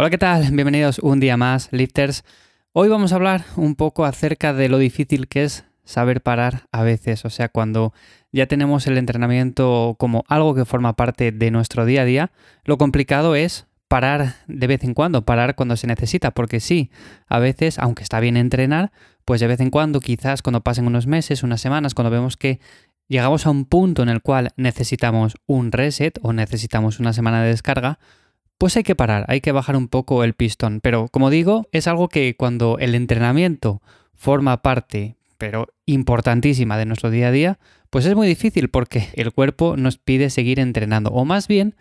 Hola, ¿qué tal? Bienvenidos un día más, lifters. Hoy vamos a hablar un poco acerca de lo difícil que es saber parar a veces, o sea, cuando ya tenemos el entrenamiento como algo que forma parte de nuestro día a día, lo complicado es parar de vez en cuando, parar cuando se necesita, porque sí, a veces, aunque está bien entrenar, pues de vez en cuando, quizás cuando pasen unos meses, unas semanas, cuando vemos que llegamos a un punto en el cual necesitamos un reset o necesitamos una semana de descarga, pues hay que parar, hay que bajar un poco el pistón. Pero como digo, es algo que cuando el entrenamiento forma parte, pero importantísima de nuestro día a día, pues es muy difícil porque el cuerpo nos pide seguir entrenando. O más bien,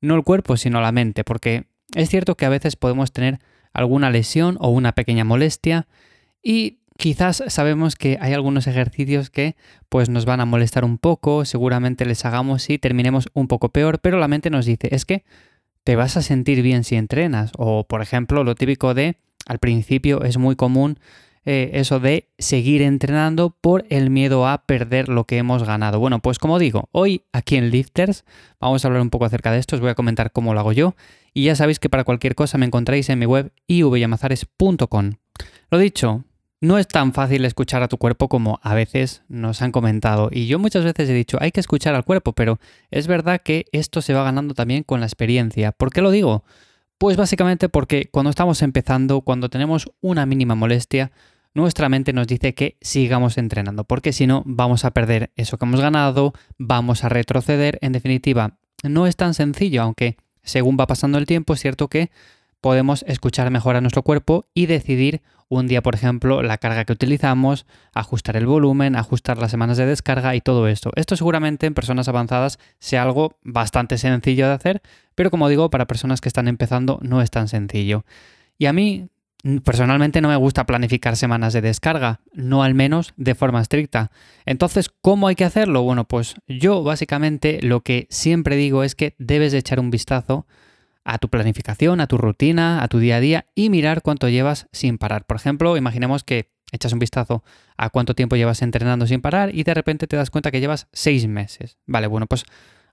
no el cuerpo, sino la mente, porque es cierto que a veces podemos tener alguna lesión o una pequeña molestia y quizás sabemos que hay algunos ejercicios que pues nos van a molestar un poco, seguramente les hagamos y terminemos un poco peor, pero la mente nos dice, es que te vas a sentir bien si entrenas. O, por ejemplo, lo típico de, al principio es muy común eh, eso de seguir entrenando por el miedo a perder lo que hemos ganado. Bueno, pues como digo, hoy aquí en Lifters vamos a hablar un poco acerca de esto, os voy a comentar cómo lo hago yo y ya sabéis que para cualquier cosa me encontráis en mi web ivyamazares.com. Lo dicho, no es tan fácil escuchar a tu cuerpo como a veces nos han comentado. Y yo muchas veces he dicho, hay que escuchar al cuerpo, pero es verdad que esto se va ganando también con la experiencia. ¿Por qué lo digo? Pues básicamente porque cuando estamos empezando, cuando tenemos una mínima molestia, nuestra mente nos dice que sigamos entrenando, porque si no vamos a perder eso que hemos ganado, vamos a retroceder. En definitiva, no es tan sencillo, aunque según va pasando el tiempo, es cierto que podemos escuchar mejor a nuestro cuerpo y decidir un día, por ejemplo, la carga que utilizamos, ajustar el volumen, ajustar las semanas de descarga y todo esto. Esto seguramente en personas avanzadas sea algo bastante sencillo de hacer, pero como digo, para personas que están empezando no es tan sencillo. Y a mí personalmente no me gusta planificar semanas de descarga, no al menos de forma estricta. Entonces, ¿cómo hay que hacerlo? Bueno, pues yo básicamente lo que siempre digo es que debes de echar un vistazo a tu planificación, a tu rutina, a tu día a día y mirar cuánto llevas sin parar. Por ejemplo, imaginemos que echas un vistazo a cuánto tiempo llevas entrenando sin parar y de repente te das cuenta que llevas seis meses. Vale, bueno, pues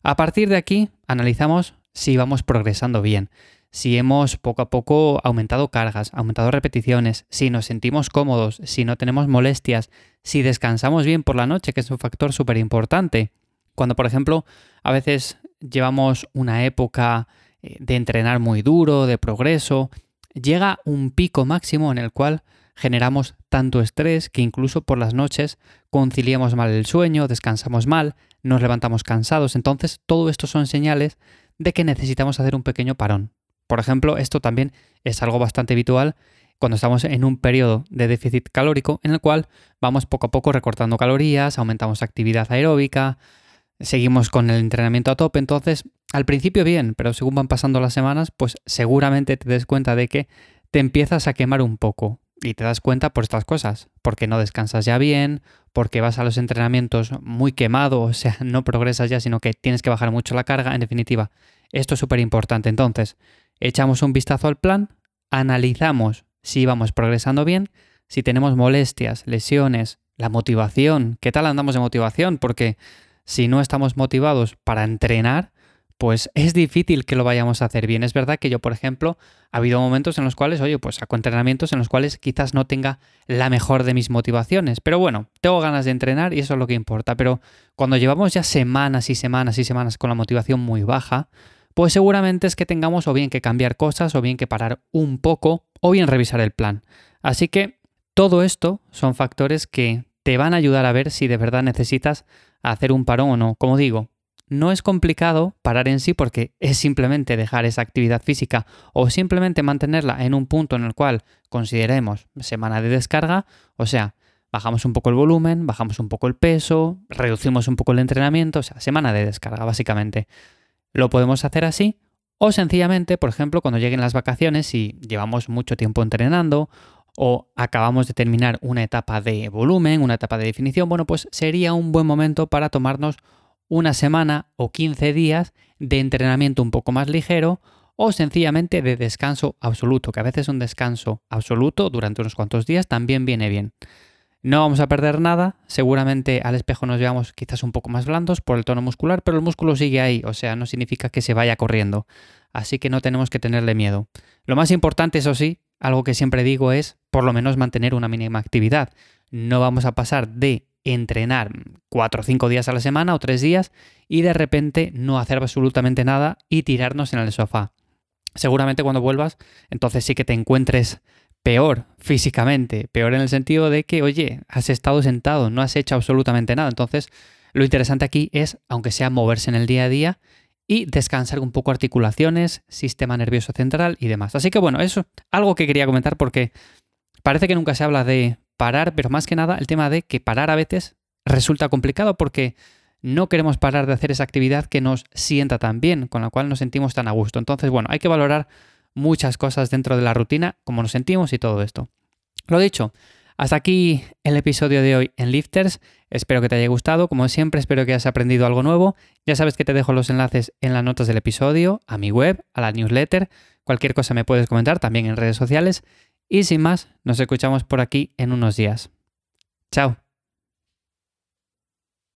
a partir de aquí analizamos si vamos progresando bien, si hemos poco a poco aumentado cargas, aumentado repeticiones, si nos sentimos cómodos, si no tenemos molestias, si descansamos bien por la noche, que es un factor súper importante. Cuando, por ejemplo, a veces llevamos una época de entrenar muy duro, de progreso, llega un pico máximo en el cual generamos tanto estrés que incluso por las noches conciliamos mal el sueño, descansamos mal, nos levantamos cansados. Entonces, todo esto son señales de que necesitamos hacer un pequeño parón. Por ejemplo, esto también es algo bastante habitual cuando estamos en un periodo de déficit calórico en el cual vamos poco a poco recortando calorías, aumentamos actividad aeróbica, seguimos con el entrenamiento a tope, entonces al principio bien, pero según van pasando las semanas, pues seguramente te des cuenta de que te empiezas a quemar un poco y te das cuenta por estas cosas, porque no descansas ya bien, porque vas a los entrenamientos muy quemado, o sea, no progresas ya, sino que tienes que bajar mucho la carga, en definitiva, esto es súper importante. Entonces, echamos un vistazo al plan, analizamos si vamos progresando bien, si tenemos molestias, lesiones, la motivación, ¿qué tal andamos de motivación? Porque si no estamos motivados para entrenar, pues es difícil que lo vayamos a hacer bien. Es verdad que yo, por ejemplo, ha habido momentos en los cuales, oye, pues saco entrenamientos en los cuales quizás no tenga la mejor de mis motivaciones. Pero bueno, tengo ganas de entrenar y eso es lo que importa. Pero cuando llevamos ya semanas y semanas y semanas con la motivación muy baja, pues seguramente es que tengamos o bien que cambiar cosas, o bien que parar un poco, o bien revisar el plan. Así que todo esto son factores que te van a ayudar a ver si de verdad necesitas hacer un parón o no. Como digo, no es complicado parar en sí porque es simplemente dejar esa actividad física o simplemente mantenerla en un punto en el cual consideremos semana de descarga, o sea, bajamos un poco el volumen, bajamos un poco el peso, reducimos un poco el entrenamiento, o sea, semana de descarga básicamente. Lo podemos hacer así o sencillamente, por ejemplo, cuando lleguen las vacaciones y llevamos mucho tiempo entrenando o acabamos de terminar una etapa de volumen, una etapa de definición, bueno, pues sería un buen momento para tomarnos una semana o 15 días de entrenamiento un poco más ligero o sencillamente de descanso absoluto, que a veces un descanso absoluto durante unos cuantos días también viene bien. No vamos a perder nada, seguramente al espejo nos veamos quizás un poco más blandos por el tono muscular, pero el músculo sigue ahí, o sea, no significa que se vaya corriendo, así que no tenemos que tenerle miedo. Lo más importante, eso sí, algo que siempre digo es por lo menos mantener una mínima actividad. No vamos a pasar de entrenar cuatro o cinco días a la semana o tres días y de repente no hacer absolutamente nada y tirarnos en el sofá. Seguramente cuando vuelvas, entonces sí que te encuentres peor físicamente, peor en el sentido de que, oye, has estado sentado, no has hecho absolutamente nada. Entonces, lo interesante aquí es, aunque sea moverse en el día a día y descansar un poco articulaciones, sistema nervioso central y demás. Así que bueno, eso algo que quería comentar porque parece que nunca se habla de parar, pero más que nada el tema de que parar a veces resulta complicado porque no queremos parar de hacer esa actividad que nos sienta tan bien, con la cual nos sentimos tan a gusto. Entonces, bueno, hay que valorar muchas cosas dentro de la rutina, cómo nos sentimos y todo esto. Lo dicho, hasta aquí el episodio de hoy en Lifters. Espero que te haya gustado. Como siempre, espero que hayas aprendido algo nuevo. Ya sabes que te dejo los enlaces en las notas del episodio, a mi web, a la newsletter. Cualquier cosa me puedes comentar también en redes sociales. Y sin más, nos escuchamos por aquí en unos días. Chao.